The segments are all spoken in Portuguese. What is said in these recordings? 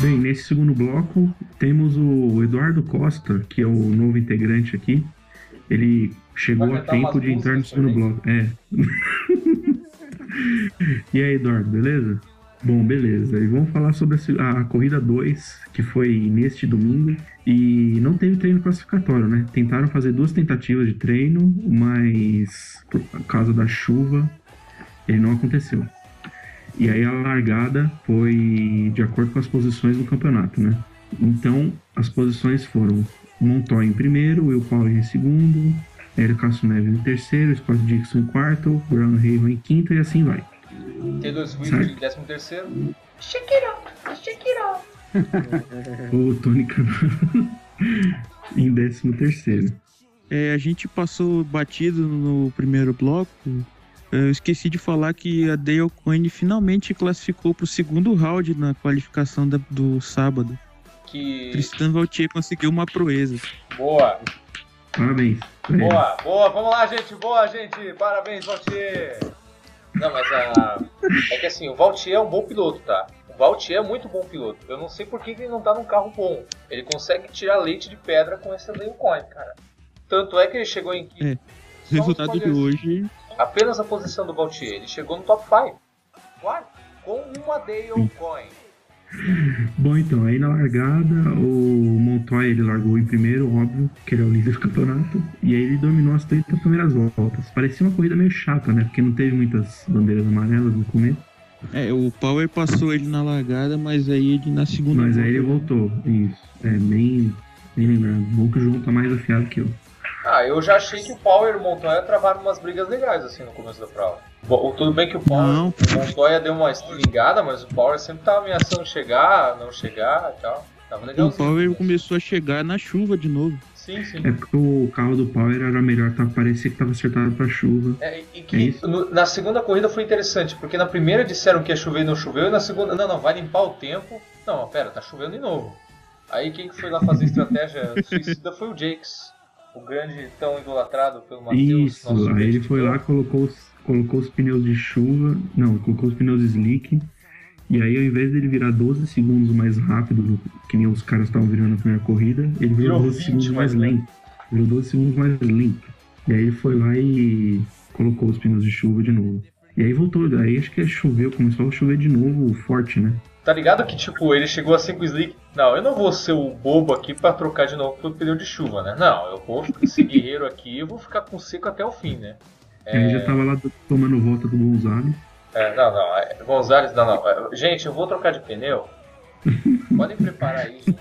Bem, nesse segundo bloco temos o Eduardo Costa, que é o novo integrante aqui. Ele chegou a tempo de entrar no segundo também? bloco. É. e aí, Eduardo, beleza? Bom, beleza. E vamos falar sobre a a, corrida 2, que foi neste domingo. E não teve treino classificatório, né? Tentaram fazer duas tentativas de treino, mas por causa da chuva, ele não aconteceu. E aí a largada foi de acordo com as posições do campeonato, né? Então, as posições foram Montoya em primeiro, Will Power em segundo, Hélio Castro Neves em terceiro, Scott Dixon em quarto, Brown Haven em quinto e assim vai. T2 Swift em 13 terceiro. O Tony em décimo terceiro. É, a gente passou batido no primeiro bloco. Eu esqueci de falar que a Dale Coyne finalmente classificou para o segundo round na qualificação da- do sábado. Que. Tristan Vautier conseguiu uma proeza. Boa, Parabéns. boa, boa. Vamos lá, gente. Boa, gente. Parabéns, Valtier. Não, mas a. É que assim, o Valtier é um bom piloto, tá? O Valtier é muito bom piloto. Eu não sei por que ele não tá num carro bom. Ele consegue tirar leite de pedra com esse Dale Coin, cara. Tanto é que ele chegou em quinto. É. Resultado de hoje. Apenas a posição do Valtier. Ele chegou no top 5. Claro, com uma Dale Coin. Bom, então, aí na largada, o Montoya ele largou em primeiro, óbvio, que ele é o líder do campeonato, e aí ele dominou as 30 primeiras voltas. Parecia uma corrida meio chata, né? Porque não teve muitas bandeiras amarelas no começo, É, o Power passou ele na largada, mas aí ele na segunda. mas aí volta- ele voltou. Isso, é bem, bem lembrado. Bom que o João tá mais afiado que eu. Ah, eu já achei que o Power e o Montoya travaram umas brigas legais assim no começo da prova. Bom, tudo bem que o Power, Não. o Montoya deu uma estringada, mas o Power sempre tava ameaçando chegar, não chegar e tal. Tava legal. O Power começou a chegar na chuva de novo. Sim, sim. É porque o carro do Power era melhor, tá? parecia que tava acertado pra chuva. É, e que É isso. no- na segunda corrida foi interessante, porque na primeira disseram que ia chover e não choveu, e na segunda, não, não, vai limpar o tempo. Não, pera, tá chovendo de novo. Aí quem que foi lá fazer estratégia suicida foi o Jakes, o grande tão idolatrado pelo Matheus. Isso, aí ele foi lá, colocou os, colocou os pneus de chuva, não, colocou os pneus slick, e aí ao invés dele virar 12 segundos mais rápido, do- que nem os caras estavam virando na primeira corrida, ele virou Virou 12 20 segundos mais mais lento. Virou 12 segundos mais lento. E aí ele foi lá e colocou os pneus de chuva de novo. E aí voltou, aí acho que choveu, começou a chover de novo forte, né? Tá ligado que, tipo, ele chegou assim com o Slick. Não, eu não vou ser o bobo aqui pra trocar de novo pro pneu de chuva, né? Não, eu vou esse guerreiro aqui eu vou ficar com seco até o fim, né? Aí já tava lá tomando volta do Gonzalez. É, não, não. É, Gonzalez, não, não. É, Gente, eu vou trocar de pneu. Podem preparar isso.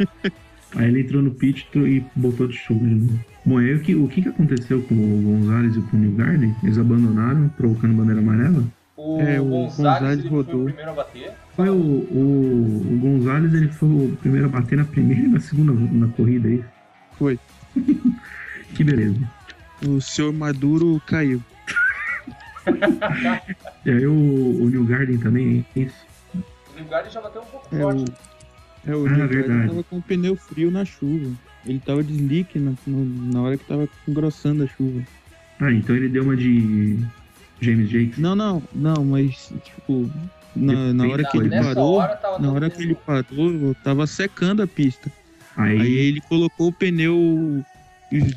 Aí ele entrou no pit e botou de chuva de novo. Bom, aí o que, o que que aconteceu com o Gonzalez e com o New Garden? Eles abandonaram, provocando bandeira amarela? O, É, o Gonzalez, Gonzalez ele foi o rodou. primeiro a bater. Foi o, o, o Gonzalez, ele foi o primeiro a bater na primeira e na segunda na corrida aí. Foi. Que beleza. O senhor Maduro caiu. E aí o, o New Garden também, é isso. O Lingard já bateu um pouco É forte. o, é, o Ah, New verdade. Garden tava com o pneu frio na chuva. Ele tava de slick na, no- na hora que tava engrossando a chuva. Ah, então ele deu uma de James Jakes. Não, não, não, mas tipo, na, na hora que ele Nessa parou, hora tava na hora que ele parou, tava secando a pista. Aí, Aí ele colocou o pneu,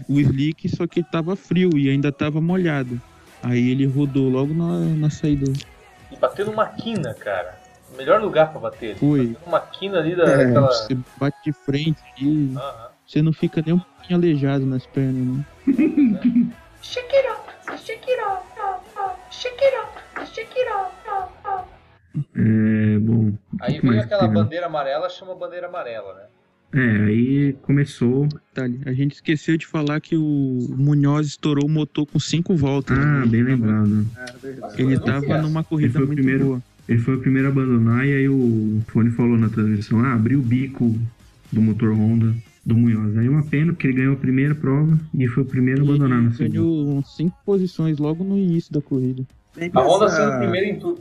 o, slick, só que tava frio e ainda tava molhado. Aí ele rodou logo na, na saída. E bateu numa quina, cara. O melhor lugar pra bater. Foi. Bateu numa quina ali da, É, daquela. Você bate de frente e Aham. você não fica nem um pouquinho aleijado nas pernas, né? É, bom. Aí veio aquela teve? bandeira amarela, chama bandeira amarela, né? É, aí começou. Detalhe, a gente esqueceu de falar que o Munhoz estourou o motor com cinco voltas. Ah, né? bem lembrado. É. Ele tava numa Ele corrida foi o muito primeiro. boa. Ele foi o primeiro a abandonar e aí o Fone falou na transmissão, ah, abriu o bico do motor Honda do Munhoz. Aí uma pena, porque ele ganhou a primeira prova e foi o primeiro a abandonar na Ele ganhou cinco posições logo no início da corrida. A Honda sendo primeiro em tudo.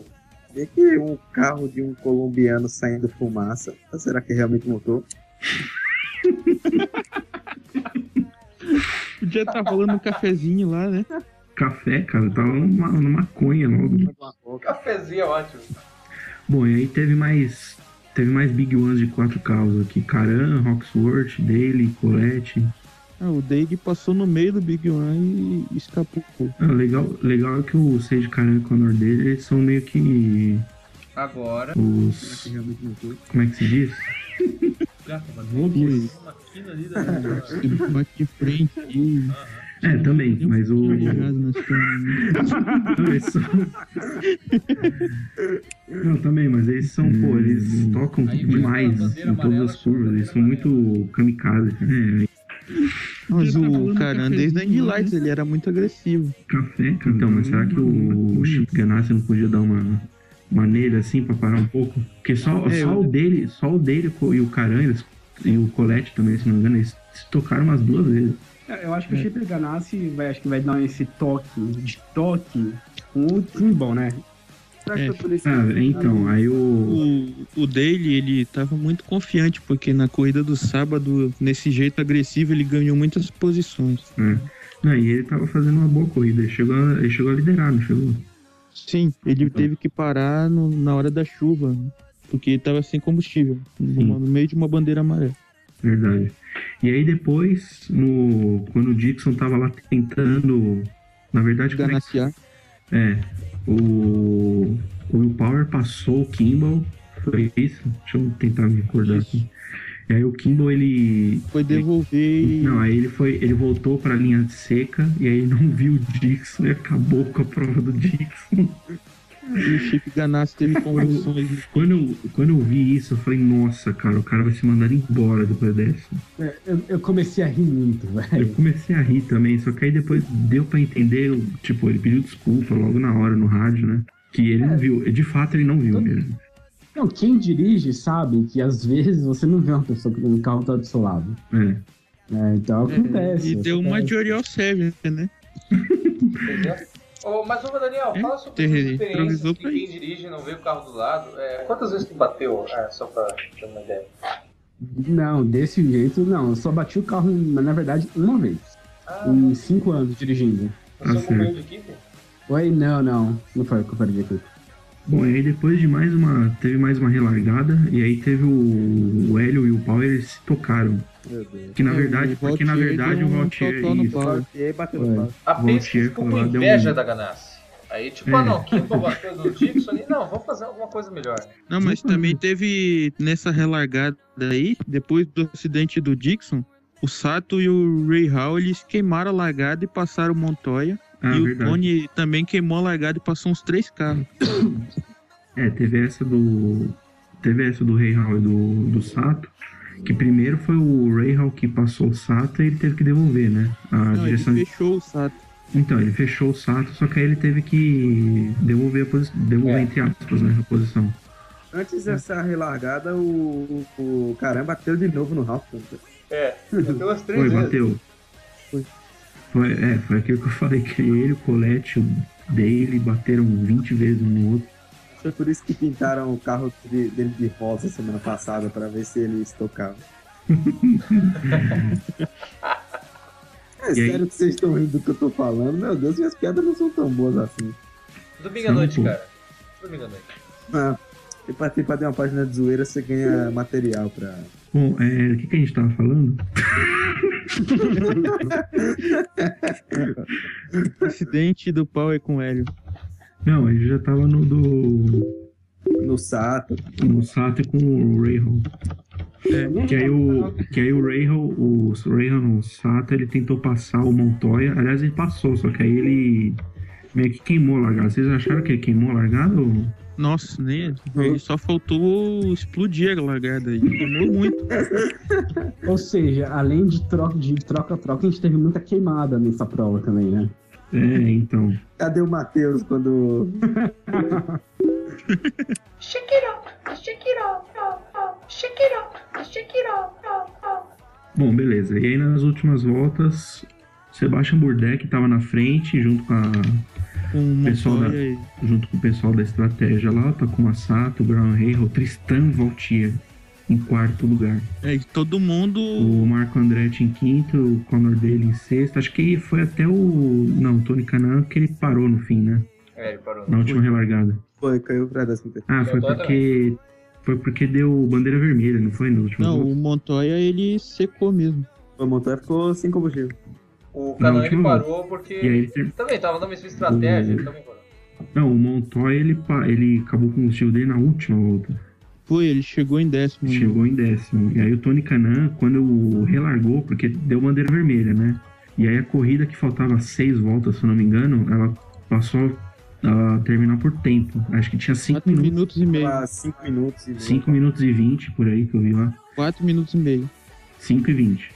Vê que um carro de um colombiano saindo fumaça. Será que realmente motor? Podia estar rolando um cafezinho lá, né? Café, cara, tava numa, numa maconha logo. Cafezinho é ótimo. Bom, e aí teve mais. Teve mais Big Ones de quatro carros aqui. Karan, Roxworth, Daly, Colette. Ah, o Dade passou no meio do Big One e escapou. Ah, legal, legal é que o Sage Karan e o Conor dele, eles são meio que Agora. os. Como é que se diz? Gata, mas quina ali da. Ele bate de frente e. É, também, mas o. Não, também, mas eles são, pô, eles tocam Aí, demais em todas as curvas, eles são muito kamikaze. É, Mas tá o cara, desde a Indy Lights, ele era muito agressivo. café, cara. Então, mas será que o, o Chip Ganassi não podia dar uma, nele assim pra parar um pouco? Porque só, É, só eu- o dele, só o dele e o Caran, eles- e o Colette também, se não me engano, eles se tocaram umas duas vezes. É, Eu acho que o Chip Ganassi vai, acho que vai dar esse toque de toque com o Timbal, né? É. Ah, então, aí o. O, o Daly, ele tava muito confiante, porque na corrida do sábado, nesse jeito agressivo, ele ganhou muitas posições. é. Não, e ele tava fazendo uma boa corrida, ele chegou, a- ele chegou a liderar, não chegou? Sim, ele teve que parar no- na hora da chuva, porque ele tava sem combustível, no, no meio de uma bandeira amarela. Verdade. E aí depois, no, quando o Dixon tava lá tentando. Na verdade, como é. É, o, o Will Power passou o Kimball. Foi isso? Deixa eu tentar me recordar Isso. aqui. E aí o Kimball ele. Foi devolver e. Não, aí ele foi. Ele voltou pra linha seca e aí não viu o Dixon e acabou com a prova do Dixon. E o Chip Ganassi teve convulsões. Quando eu, quando eu vi isso, eu falei, nossa, cara, o cara vai ser mandado embora depois dessa. É, Eu, eu comecei a rir muito, Eu velho. comecei a rir também, só que aí depois deu pra entender, eu- tipo, ele pediu desculpa logo na hora no rádio, né? Que ele não viu, de fato ele não viu mesmo. Não, quem dirige sabe que às vezes você não vê uma pessoa que o carro tá do seu lado. É. né? Então acontece. E deu uma acontece. de Oriol Sérgio, né? Ô, mas, ô, Daniel, É, fala sobre improvisou de pra quem dirige e não vê o carro do lado. É, quantas vezes tu bateu? É, só pra ter uma ideia. Não, desse jeito não. Eu só bati o carro, na verdade, uma vez. Ah, Em cinco anos dirigindo. você é um Ah, companheiro de equipe? Oi, não, não. Não foi culpa de equipe. Bom, e aí depois de mais uma. Teve mais uma relargada, e aí teve o, o Hélio e o Power, eles se tocaram. Que na É, verdade, o porque na Valtier verdade o Valtier. no isso, aí bateu no pau. A Valtier Penske ficou com deu inveja um- da Ganassi. Aí, tipo, É. ah não, Kimball bateu no Dixon ali, não, vamos fazer alguma coisa melhor. Não, mas também teve nessa relargada aí, depois do acidente do Dixon, o Sato e o Ray Hall eles queimaram a largada e passaram o Montoya. Ah, e o verdade. Tony também queimou a largada e passou uns três carros. É, teve essa do. Teve essa do Rei Hall e do, do Sato. Que primeiro foi o Ray Hall que passou o Sato e ele teve que devolver, né? A Não, ele direção. fechou o Sato. Então, ele fechou o Sato, só que aí ele teve que devolver a posição. Devolver É. entre aspas, né? A posição. Antes dessa relargada, o, o, o caramba bateu de novo no Ralph. É, bateu as três Foi, vezes. bateu. Foi. Foi, é, foi aquilo que eu falei, que ele, o Colette, o Daily bateram 20 vezes um no outro. Foi por isso que pintaram o carro de- dele de rosa semana passada, pra ver se ele estocava. É E aí? sério que vocês estão rindo do que eu tô falando? Meu Deus, minhas piadas não são tão boas assim. Domingo à noite, cara. Domingo à noite. Ah, e pra ter uma página de zoeira, você ganha material pra. Bom, é, o que, que a gente tava falando? Acidente do Power com o Hélio. Não, a gente já tava no do. No Sato. no Sato com o Rahal. É, Que aí o, que aí o Rahal, o no Sato, ele tentou passar o Montoya. Aliás, ele passou, só que aí ele meio que queimou a largada. Vocês acharam que ele queimou a largada? Ou... Nossa, nem. Ele só faltou explodir a largada aí. Queimou muito. Ou seja, além de troca de troca-troca, a gente teve muita queimada nessa prova também, né? É, então. Cadê o Matheus quando. Shake it up, shake it up, shake it up, shake it up. Bom, beleza. E aí nas últimas voltas, Sebastian Burdek tava na frente, junto com a Com o Pessoal da- junto com o pessoal da estratégia lá, Takuma Sato, Brown Rahal, Tristan Valtier em quarto lugar. É, e todo mundo. O Marco Andretti em quinto, o Conor dele em sexto. Acho que foi até o. Não, o Tony Canan que ele parou no fim, né? É, ele parou. na última relargada. Foi, caiu pra terceiro. Ah, foi porque. Foi porque deu bandeira vermelha, não foi no último Não, jogo? o Montoya ele secou mesmo. O Montoya ficou sem combustível. O Canan ele parou porque. E aí ele ter- Também tava na mesma estratégia, O- ele também parou. Não, o Montoya ele, pa- ele acabou com o combustível dele na última volta. Foi, ele chegou em décimo. Chegou em décimo. E aí o Tony Canan, quando relargou, porque deu bandeira vermelha, né? E aí a corrida que faltava seis voltas, se eu não me engano, ela passou a terminar por tempo. Acho que tinha cinco Quatro minutos. minutos e meio. Lá, 5 minutos e 5 minutos e 20 por aí que eu vi lá. Quatro minutos e meio. 5 e 20.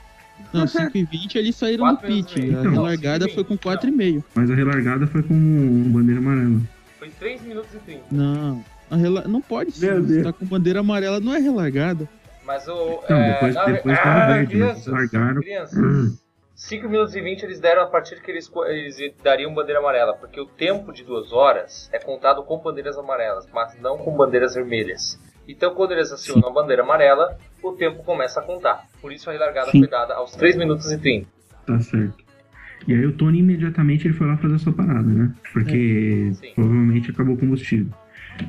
Não, 5 e 20 eles saíram do e pit. meio. A Então, largada cinco e foi com vinte, 4 e meio. Mas a relargada foi com um bandeira amarela. Foi 3 minutos e 30. Não. A rela... Não pode ser. Meu Você Deus. tá com bandeira amarela, não é relargada. Mas o. Não, é, depois- na- depois ah, tava verde, né? crianças, Largaram. Crianças. 5 minutos e 20 eles deram a partir que eles, eles dariam bandeira amarela, porque o tempo de duas horas é contado com bandeiras amarelas, mas não com bandeiras vermelhas. Então, quando eles acionam a bandeira amarela, o tempo começa a contar. Por isso a relargada Sim. foi dada aos 3 minutos e 30. Tá certo. E aí o Tony imediatamente ele foi lá fazer a sua parada, né? Porque Sim. provavelmente acabou o combustível.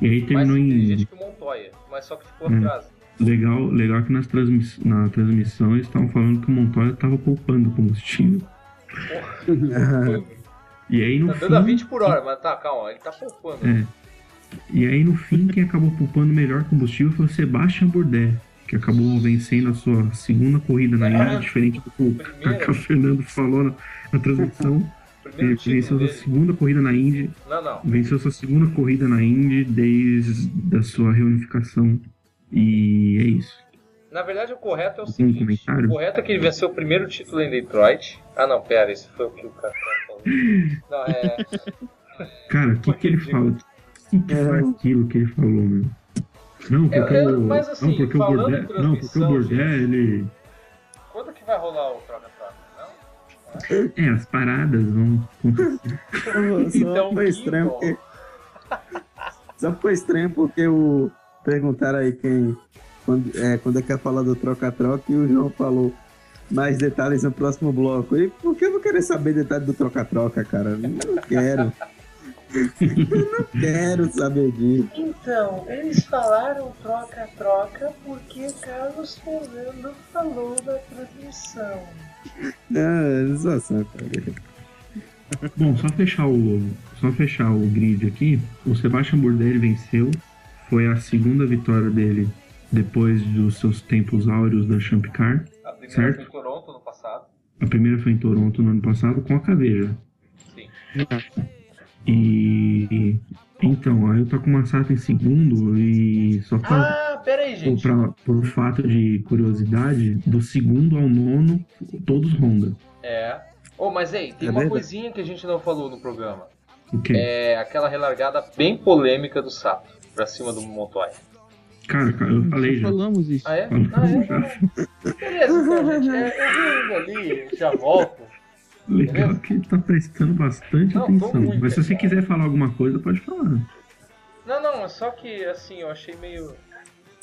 E aí Mais terminou em. inteligente que o Montoya, mas só que ficou Hum. atrás. Legal, legal que nas transmiss... na transmissão eles estavam falando que o Montoya tava poupando combustível. E aí no Tá fim. dando a 20 por hora, mas tá, calma, ele tá poupando. É. E aí no fim quem acabou poupando melhor combustível foi o Sebastian Bourdais, que acabou vencendo a sua segunda corrida na Indy, diferente do que o, Primeira. que o Fernando falou na, na transmissão. Primeiro Ele venceu sua segunda corrida na Indy, Não, não. venceu sua segunda corrida na Indy desde a sua reunificação. E é isso. Na verdade, o correto é o Algum seguinte: comentário? o correto é que ele venceu o primeiro título em Detroit. Ah, não, pera, esse foi o que o cara falou. Não, é. Cara, o que, que ele fala? O que, que foi aquilo que ele falou, meu? Não, porque Eu- eu- o. mas assim, não, porque o em Não, porque o Bordé, gente. ele. Quando que vai rolar o troca-troca? Não? É, as paradas vão acontecer. Só Então, foi estranho porque. Só ficou estranho porque o. Perguntaram aí quem. Quando é, quando é que ia falar do troca-troca e o João falou mais detalhes no próximo bloco. E por que eu vou querer saber detalhes do troca-troca, cara? Não quero. não quero saber disso. Então, eles falaram troca-troca porque Carlos Fernando falou na transmissão. Ah, zoação, cara. Bom, só fechar o. Só fechar o grid aqui. O Sebastian Bourdais venceu. Foi a segunda vitória dele depois dos seus tempos áureos da Champ Car. A primeira Certo. foi em Toronto no passado. A primeira foi em Toronto no ano passado com a Caveira. Sim. E. Então, aí eu tô com uma Sato em segundo e só pra. Ah, pera aí, gente. pra, por fato de curiosidade, do segundo ao nono, todos Honda. É. Oh, mas ei, tem É uma verdade. coisinha que a gente não falou no programa. O quê? É aquela relargada bem polêmica do Sato pra cima do Montoya. Cara, cara, eu falei já. falamos isso. Ah, é? Falamos Ah, é? já. Beleza, então, gente. É, eu vou indo ali, já volto. Legal Beleza? que ele tá prestando bastante Não, atenção. Mas se você quiser falar alguma coisa, pode falar. Não, não, é só que assim, eu achei meio.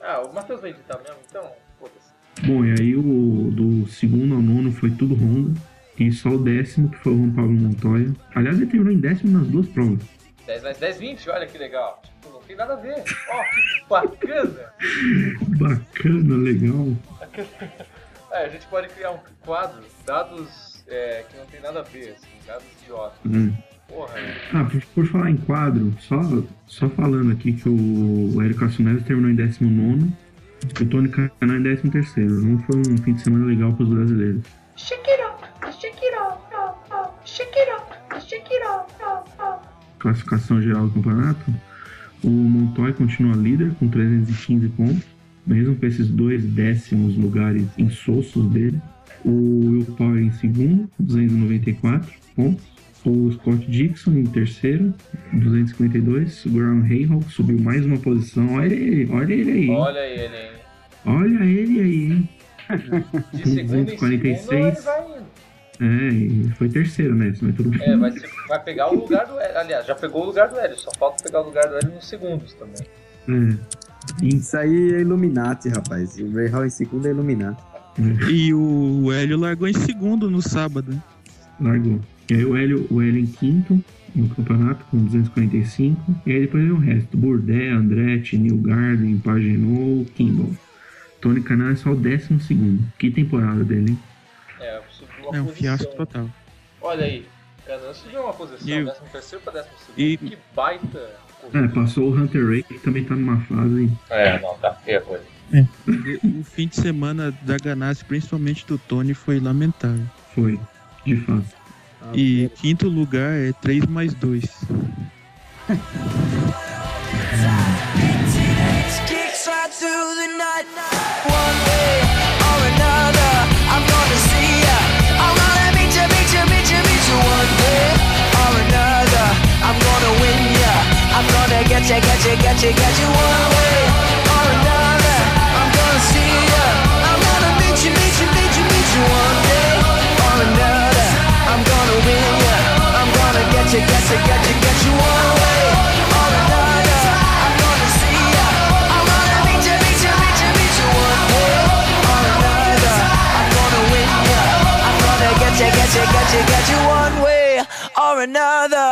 Ah, o Matheus vai editar mesmo, então, foda-se. Bom, e aí o do segundo ao nono foi tudo Honda. E só o décimo, que foi o Juan Pablo Montoya. Aliás, ele terminou em décimo nas duas provas. 10 mais 10, 20, olha que legal. Tipo, não tem nada a ver. Ó, que bacana. Bacana, legal. É, a gente pode criar um quadro, dados é, que não tem nada a ver, assim, dados idiotas. Hum. Porra, Ah, por, por falar em quadro, só, só falando aqui que o, o Érico Assunés terminou em 19 e o Tony Canan em 13 Não foi um fim de semana legal para os brasileiros. Classificação geral do campeonato, o Montoya continua líder com 315 pontos, mesmo com esses dois décimos lugares insossos dele. O Will Power em segundo, 294 pontos. O Scott Dixon em terceiro, 252. O Graham Hayhock subiu mais uma posição. Olha ele, olha ele aí. hein? olha ele, hein? Olha ele aí, hein? De segundo em segundo, ele 246. vai indo. É, e foi terceiro, né? Mas tudo bem. É, vai, ser- vai pegar o lugar do Hélio. Aliás, já pegou o lugar do Hélio, só falta pegar o lugar do Hélio nos segundos também. É. Isso aí é Illuminati, rapaz. O Ray Hall em segundo é Illuminati. E o Hélio largou em segundo no sábado. né? Largou. E aí o Hélio, o Hélio em quinto no campeonato com 245. E aí depois vem o resto. Burdé, Andretti, Neil Garden, Pagenou, Kimball. Tony Canal é só o décimo segundo. Que temporada dele, hein? É, subiu uma É um fiasco total. Olha aí, Canan subiu uma posição, E- décimo terceiro pra décimo segundo. e- Que baita É, corrida. passou o Hunter Ray, que também tá numa fase. É, não, tá feia a coisa. O fim de semana da Ganassi, principalmente do Tony, foi lamentável. Foi, de fato. E quinto lugar é 3 mais 2. kicks right through the night. One way or another, I'm gonna see ya. I'm gonna meet ya, meet ya, meet ya, meet ya. One way or another, I'm gonna win ya. I'm gonna get ya, get ya, get ya, get you. One way another.